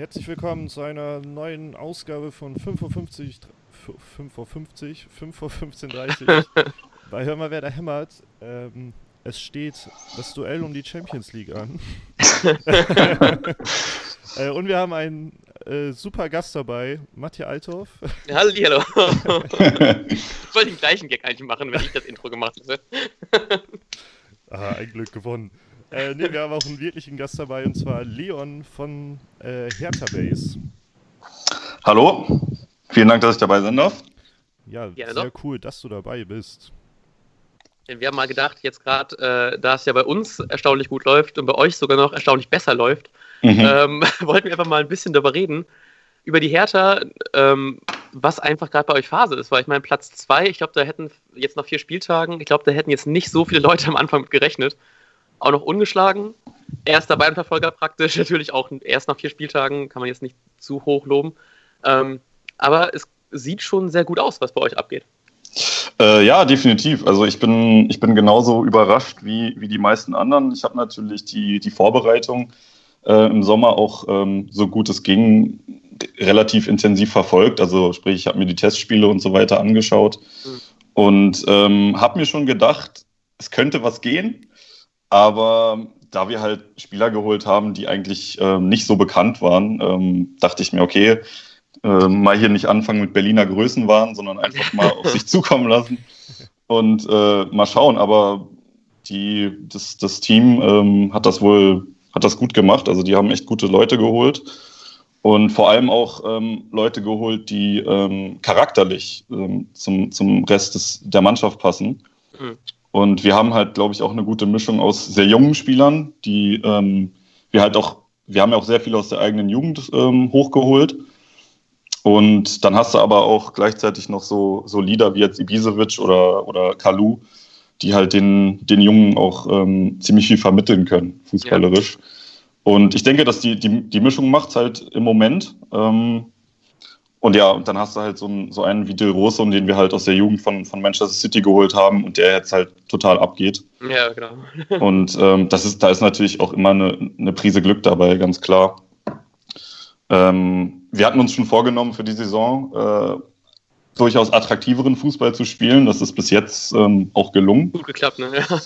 Herzlich willkommen zu einer neuen Ausgabe von 5.50 Uhr, 5.50 Uhr, 5 Uhr 15.30 bei Hör mal, wer da hämmert. Ähm, es steht das Duell um die Champions League an. äh, und wir haben einen äh, super Gast dabei, Matthias Althoff. Hallo, hallo. ich wollte den gleichen Gag eigentlich machen, wenn ich das Intro gemacht hätte. ah, ein Glück gewonnen. Äh, ne, wir haben auch einen wirklichen Gast dabei und zwar Leon von äh, Hertha Base. Hallo, vielen Dank, dass ich dabei sein darf. Ja, ja sehr cool, dass du dabei bist. Wir haben mal gedacht, jetzt gerade, äh, da es ja bei uns erstaunlich gut läuft und bei euch sogar noch erstaunlich besser läuft, mhm. ähm, wollten wir einfach mal ein bisschen darüber reden, über die Hertha, ähm, was einfach gerade bei euch Phase ist. Weil ich meine, Platz 2, ich glaube, da hätten jetzt noch vier Spieltagen, ich glaube, da hätten jetzt nicht so viele Leute am Anfang mit gerechnet auch noch ungeschlagen. Erster Bayern-Verfolger praktisch, natürlich auch erst nach vier Spieltagen, kann man jetzt nicht zu hoch loben. Ähm, aber es sieht schon sehr gut aus, was bei euch abgeht. Äh, ja, definitiv. Also ich bin, ich bin genauso überrascht wie, wie die meisten anderen. Ich habe natürlich die, die Vorbereitung äh, im Sommer auch ähm, so gut es ging relativ intensiv verfolgt. Also sprich, ich habe mir die Testspiele und so weiter angeschaut mhm. und ähm, habe mir schon gedacht, es könnte was gehen. Aber da wir halt Spieler geholt haben, die eigentlich ähm, nicht so bekannt waren, ähm, dachte ich mir, okay, äh, mal hier nicht anfangen mit Berliner Größenwahn, sondern einfach mal auf sich zukommen lassen und äh, mal schauen. Aber die, das, das Team ähm, hat das wohl hat das gut gemacht. Also die haben echt gute Leute geholt und vor allem auch ähm, Leute geholt, die ähm, charakterlich ähm, zum, zum Rest des, der Mannschaft passen. Mhm. Und wir haben halt, glaube ich, auch eine gute Mischung aus sehr jungen Spielern, die ähm, wir halt auch, wir haben ja auch sehr viel aus der eigenen Jugend ähm, hochgeholt. Und dann hast du aber auch gleichzeitig noch so, so Leader wie jetzt Ibisevic oder, oder Kalu, die halt den, den Jungen auch ähm, ziemlich viel vermitteln können, fußballerisch. Ja. Und ich denke, dass die, die, die Mischung macht halt im Moment. Ähm, und ja, und dann hast du halt so, einen, so einen wie Del Rosso, den wir halt aus der Jugend von, von Manchester City geholt haben und der jetzt halt total abgeht. Ja, genau. und ähm, das ist, da ist natürlich auch immer eine, eine Prise Glück dabei, ganz klar. Ähm, wir hatten uns schon vorgenommen für die Saison, äh, durchaus attraktiveren Fußball zu spielen. Das ist bis jetzt ähm, auch gelungen. Gut geklappt, ne? Ja,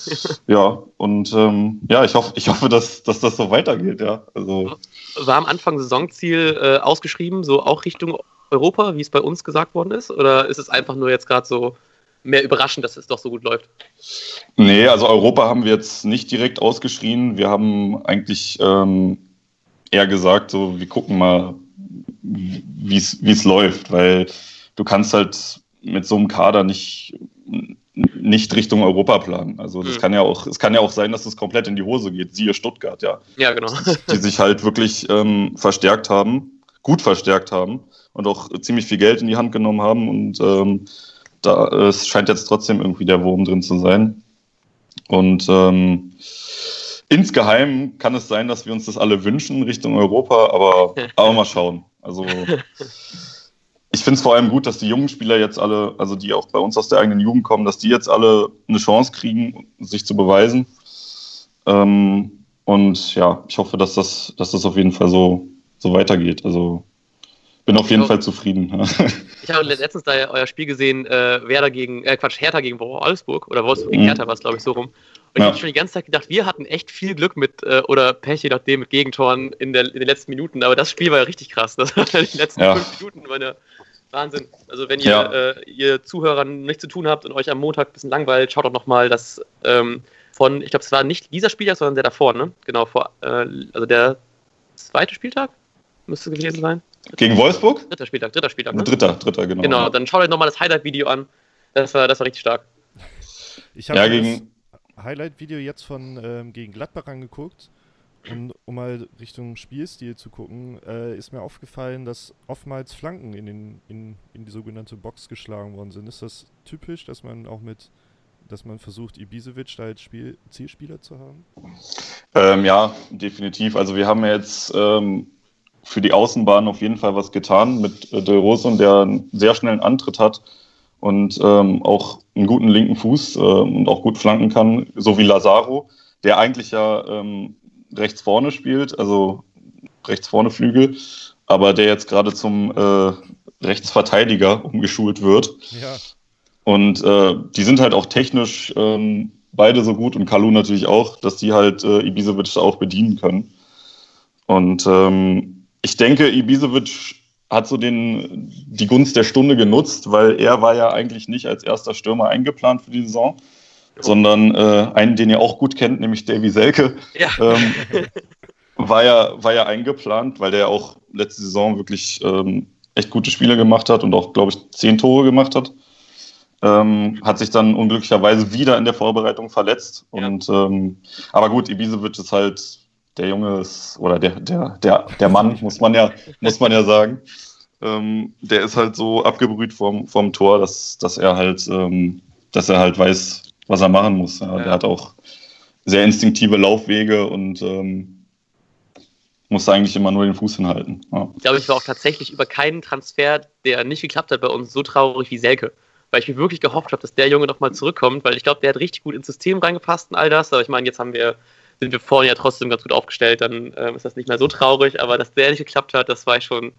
ja und ähm, ja, ich hoffe, ich hoffe, dass, dass das so weitergeht, ja. Also, War am Anfang Saisonziel äh, ausgeschrieben, so auch Richtung Europa, wie es bei uns gesagt worden ist? Oder ist es einfach nur jetzt gerade so mehr überraschend, dass es doch so gut läuft? Nee, also Europa haben wir jetzt nicht direkt ausgeschrien. Wir haben eigentlich ähm, eher gesagt, so wir gucken mal, wie es läuft, weil du kannst halt mit so einem Kader nicht nicht Richtung Europa planen. Also das mhm. kann ja auch, es kann ja auch sein, dass es komplett in die Hose geht. Siehe Stuttgart, ja. Ja, genau. Die sich halt wirklich ähm, verstärkt haben, gut verstärkt haben und auch ziemlich viel Geld in die Hand genommen haben. Und ähm, da es scheint jetzt trotzdem irgendwie der Wurm drin zu sein. Und ähm, insgeheim kann es sein, dass wir uns das alle wünschen Richtung Europa, aber, aber mal schauen. Also ich finde es vor allem gut, dass die jungen Spieler jetzt alle, also die auch bei uns aus der eigenen Jugend kommen, dass die jetzt alle eine Chance kriegen, sich zu beweisen. Ähm, und ja, ich hoffe, dass das, dass das auf jeden Fall so, so weitergeht. Also bin auf jeden ich Fall zufrieden. ich habe letztens da euer Spiel gesehen, äh, Werder gegen, äh, Quatsch, Hertha gegen Wolfsburg oder Wolfsburg gegen mhm. Hertha war es, glaube ich, so rum. Und ja. ich habe schon die ganze Zeit gedacht, wir hatten echt viel Glück mit, äh, oder Pech, je nachdem, mit Gegentoren in, der, in den letzten Minuten. Aber das Spiel war ja richtig krass. Das war die letzten ja. fünf Minuten ja Wahnsinn. Also wenn ihr, ja. äh, ihr Zuhörern nichts zu tun habt und euch am Montag ein bisschen langweilt, schaut doch nochmal das ähm, von, ich glaube, es war nicht dieser Spieltag, sondern der davor, ne? Genau, vor, äh, also der zweite Spieltag müsste gewesen sein. Gegen Wolfsburg? Dritter Spieltag, dritter Spieltag. Ne? Dritter, dritter, genau. Genau, dann schaut euch nochmal das Highlight-Video an. Das war, das war richtig stark. Ich habe ja, gegen... das Highlight-Video jetzt von ähm, gegen Gladbach angeguckt. Und um mal Richtung Spielstil zu gucken, äh, ist mir aufgefallen, dass oftmals Flanken in, den, in, in die sogenannte Box geschlagen worden sind. Ist das typisch, dass man auch mit, dass man versucht, Ibisevic da als Spiel, Zielspieler zu haben? Ähm, ja, definitiv. Also wir haben jetzt ähm, für die Außenbahn auf jeden Fall was getan mit äh, Del Rosso, der einen sehr schnellen Antritt hat und ähm, auch einen guten linken Fuß äh, und auch gut flanken kann, so wie Lazaro, der eigentlich ja ähm, rechts vorne spielt. Also rechts vorne Flügel, aber der jetzt gerade zum äh, Rechtsverteidiger umgeschult wird. Ja. Und äh, die sind halt auch technisch ähm, beide so gut und Kalu natürlich auch, dass die halt äh, Ibisevic auch bedienen können. Und ähm, ich denke, Ibisevic hat so den, die Gunst der Stunde genutzt, weil er war ja eigentlich nicht als erster Stürmer eingeplant für die Saison, sondern äh, einen, den ihr auch gut kennt, nämlich Davy Selke, ja. ähm, war, ja, war ja eingeplant, weil der auch letzte Saison wirklich ähm, echt gute Spiele gemacht hat und auch, glaube ich, zehn Tore gemacht hat. Ähm, hat sich dann unglücklicherweise wieder in der Vorbereitung verletzt. Ja. Und ähm, aber gut, Ibisevic ist halt der Junge ist, oder der, der, der, der Mann, muss man ja, muss man ja sagen. Ähm, der ist halt so abgebrüht vom, vom Tor, dass, dass er halt, ähm, dass er halt weiß, was er machen muss. Ja. Der hat auch sehr instinktive Laufwege und ähm, muss eigentlich immer nur den Fuß hinhalten. Ja. Ich glaube, ich war auch tatsächlich über keinen Transfer, der nicht geklappt hat bei uns, so traurig wie Selke. Weil ich mir wirklich gehofft habe, dass der Junge nochmal zurückkommt, weil ich glaube, der hat richtig gut ins System reingepasst und all das. Aber ich meine, jetzt haben wir sind wir vorne ja trotzdem ganz gut aufgestellt, dann ähm, ist das nicht mehr so traurig. Aber dass der nicht geklappt hat, das war ich schon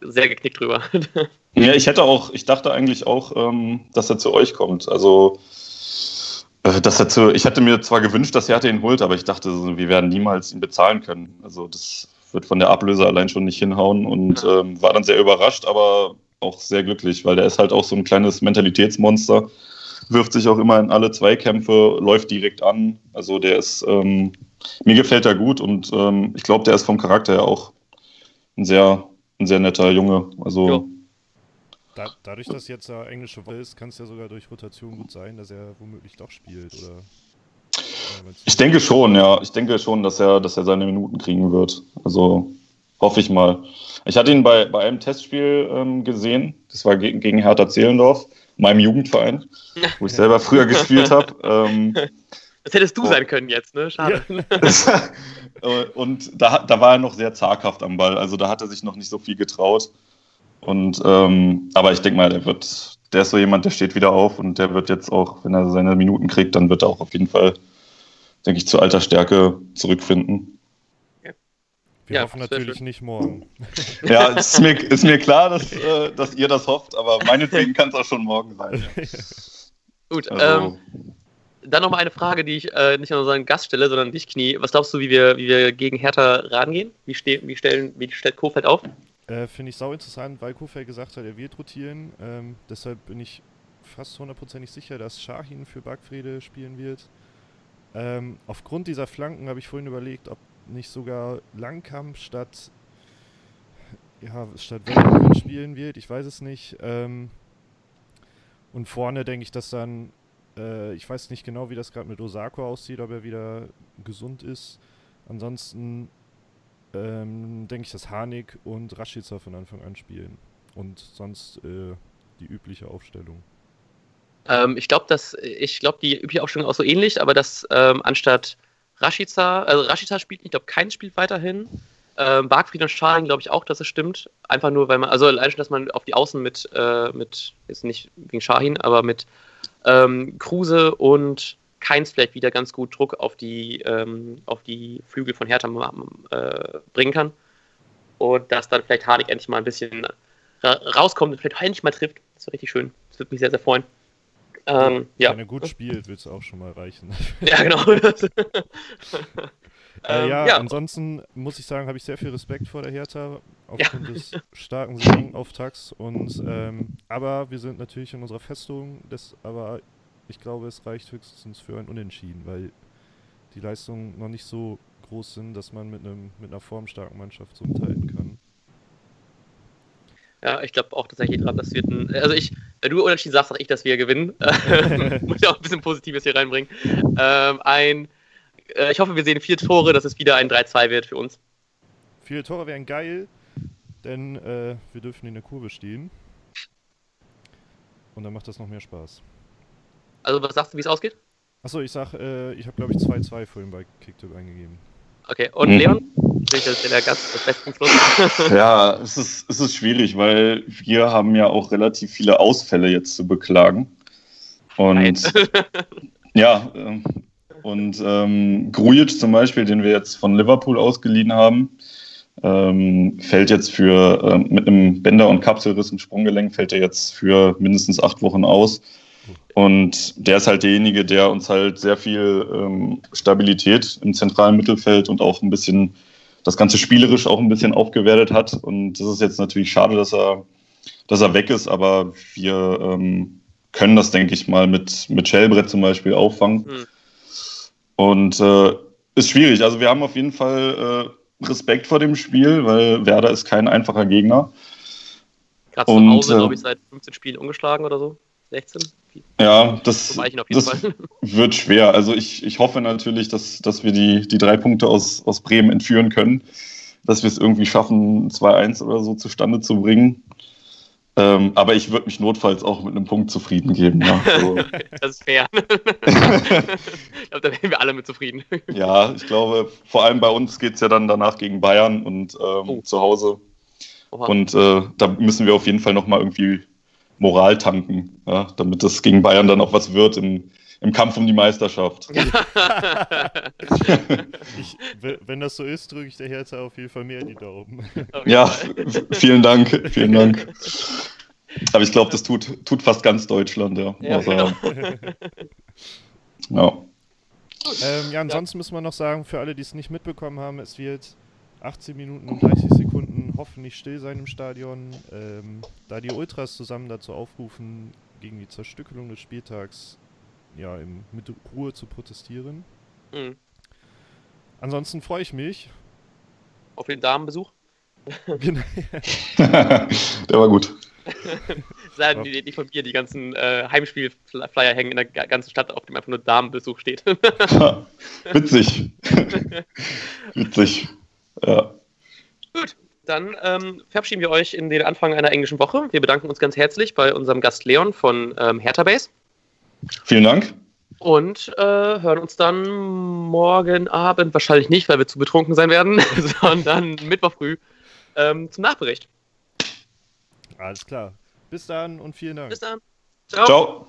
sehr geknickt drüber. ja, ich hätte auch, ich dachte eigentlich auch, ähm, dass er zu euch kommt. Also, äh, dass er zu, ich hätte mir zwar gewünscht, dass er ihn holt, aber ich dachte, wir werden niemals ihn bezahlen können. Also, das wird von der Ablöse allein schon nicht hinhauen und ähm, war dann sehr überrascht, aber auch sehr glücklich, weil der ist halt auch so ein kleines Mentalitätsmonster wirft sich auch immer in alle Zweikämpfe, läuft direkt an. Also der ist, ähm, mir gefällt er gut und ähm, ich glaube, der ist vom Charakter her auch ein sehr, ein sehr netter Junge. Also da, dadurch, dass jetzt der englische Woche ist, kann es ja sogar durch Rotation gut sein, dass er womöglich doch spielt, oder? Ich denke schon, ja. Ich denke schon, dass er, dass er seine Minuten kriegen wird. Also hoffe ich mal. Ich hatte ihn bei, bei einem Testspiel ähm, gesehen. Das war gegen, gegen Hertha Zehlendorf meinem Jugendverein, wo ich selber früher gespielt habe. Ähm, das hättest du oh. sein können jetzt, ne? Schade. Ja. und da, da war er noch sehr zaghaft am Ball. Also da hat er sich noch nicht so viel getraut. Und ähm, aber ich denke mal, der wird, der ist so jemand, der steht wieder auf und der wird jetzt auch, wenn er seine Minuten kriegt, dann wird er auch auf jeden Fall, denke ich, zu alter Stärke zurückfinden. Wir ja, hoffen natürlich nicht morgen. Ja, ist mir, ist mir klar, dass, äh, dass ihr das hofft, aber meinetwegen kann es auch schon morgen sein. Ja. Gut, also. ähm, dann nochmal eine Frage, die ich äh, nicht an unseren Gast stelle, sondern dich, Knie. Was glaubst du, wie wir, wie wir gegen Hertha rangehen? Wie, ste wie, stellen, wie stellt Kofeld auf? Äh, Finde ich sau interessant, weil Kofeld gesagt hat, er wird rotieren. Ähm, deshalb bin ich fast hundertprozentig sicher, dass Shahin für Bargfrede spielen wird. Ähm, aufgrund dieser Flanken habe ich vorhin überlegt, ob nicht sogar Langkamp statt ja, statt spielen wird, ich weiß es nicht. Ähm, und vorne denke ich, dass dann, äh, ich weiß nicht genau, wie das gerade mit Osako aussieht, ob er wieder gesund ist. Ansonsten ähm, denke ich, dass Harnik und Rashica von Anfang an spielen. Und sonst äh, die übliche Aufstellung. Ähm, ich glaube, dass ich glaube, die übliche Aufstellung auch so ähnlich, aber dass ähm, anstatt Rashica, also Rashica spielt, ich glaube, kein spielt weiterhin. Ähm, Bargfried und Scharing glaube ich auch, dass es stimmt. Einfach nur, weil man, also allein schon, dass man auf die Außen mit, äh, mit jetzt nicht wegen Shahin, aber mit ähm, Kruse und Keins vielleicht wieder ganz gut Druck auf die, ähm, auf die Flügel von Hertha äh, bringen kann. Und dass dann vielleicht Harnik endlich mal ein bisschen ra rauskommt und vielleicht endlich mal trifft. Das wäre richtig schön. Das würde mich sehr, sehr freuen. Ähm, ja. Wenn er gut spielt, wird es auch schon mal reichen. Ja, genau. äh, ja, ja, ansonsten muss ich sagen, habe ich sehr viel Respekt vor der Hertha aufgrund ja. des starken Saisonauftakts. Und ähm, aber wir sind natürlich in unserer Festung, das, aber ich glaube, es reicht höchstens für ein Unentschieden, weil die Leistungen noch nicht so groß sind, dass man mit einem mit einer formstarken Mannschaft so mithalten kann. Ja, ich glaube auch tatsächlich dran, das wird ein. Also ich, wenn du unentschieden sagst, sag ich, dass wir gewinnen. Muss ja auch ein bisschen Positives hier reinbringen. Ähm, ein, äh, ich hoffe, wir sehen vier Tore, dass es wieder ein 3-2 wird für uns. Vier Tore wären geil, denn äh, wir dürfen in der Kurve stehen. Und dann macht das noch mehr Spaß. Also, was sagst du, wie es ausgeht? Achso, ich sag, äh, ich habe glaube ich 2-2 vorhin bei Kicktip eingegeben. Okay, und mhm. Leon? der Gast des besten Schluss. ja, es ist, es ist schwierig, weil wir haben ja auch relativ viele Ausfälle jetzt zu beklagen. Und ja, ähm, und ähm, Grujic zum Beispiel, den wir jetzt von Liverpool ausgeliehen haben, Ähm, fällt jetzt für äh, mit einem Bänder- und Kapselriss im Sprunggelenk fällt er jetzt für mindestens acht Wochen aus. Und der ist halt derjenige, der uns halt sehr viel ähm, Stabilität im zentralen Mittelfeld und auch ein bisschen das Ganze spielerisch auch ein bisschen aufgewertet hat. Und das ist jetzt natürlich schade, dass er, dass er weg ist, aber wir ähm, können das, denke ich mal, mit, mit Shellbrett zum Beispiel auffangen. Mhm. Und äh, ist schwierig. Also wir haben auf jeden Fall äh, Respekt vor dem Spiel, weil Werder ist kein einfacher Gegner. Gerade zu Hause, äh, glaube ich, seit 15 Spielen ungeschlagen oder so. 16? Ja, das, das wird schwer. Also ich, ich hoffe natürlich, dass, dass wir die, die drei Punkte aus, aus Bremen entführen können, dass wir es irgendwie schaffen, 2-1 oder so zustande zu bringen. Ähm, aber ich würde mich notfalls auch mit einem Punkt zufrieden geben. Ja. So. das ist fair. ich glaube, da wären wir alle mit zufrieden. ja, ich glaube, vor allem bei uns geht es ja dann danach gegen Bayern und ähm, oh. zu Hause. Oha. Und äh, da müssen wir auf jeden Fall nochmal irgendwie Moral tanken, ja, damit das gegen Bayern dann auch was wird im, im Kampf um die Meisterschaft. ich, wenn das so ist, drücke ich der Herz auf jeden Fall mehr die Daumen. ja, vielen Dank, vielen Dank. Aber ich glaube, das tut, tut fast ganz Deutschland, ja. Ja, also, genau. ja. Ähm, ja, ansonsten müssen wir noch sagen, für alle, die es nicht mitbekommen haben, es wird 18 Minuten und 30 Sekunden hoffentlich still sein im Stadion, ähm, da die Ultras zusammen dazu aufrufen, gegen die Zerstückelung des Spieltags ja, im, mit Ruhe zu protestieren. Mhm. Ansonsten freue ich mich. Auf den Damenbesuch? genau. Der war gut. Sagen die nicht von mir, die ganzen äh, Heimspielflyer hängen in der ganzen Stadt, auf dem einfach nur Damenbesuch steht. Witzig. Witzig. Ja. Gut, dann ähm, verabschieden wir euch in den Anfang einer englischen Woche. Wir bedanken uns ganz herzlich bei unserem Gast Leon von ähm, Hertha Base. Vielen Dank. Und äh, hören uns dann morgen Abend, wahrscheinlich nicht, weil wir zu betrunken sein werden, sondern Mittwoch früh ähm, zum Nachbericht. Alles klar. Bis dann und vielen Dank. Bis dann. Ciao. Ciao.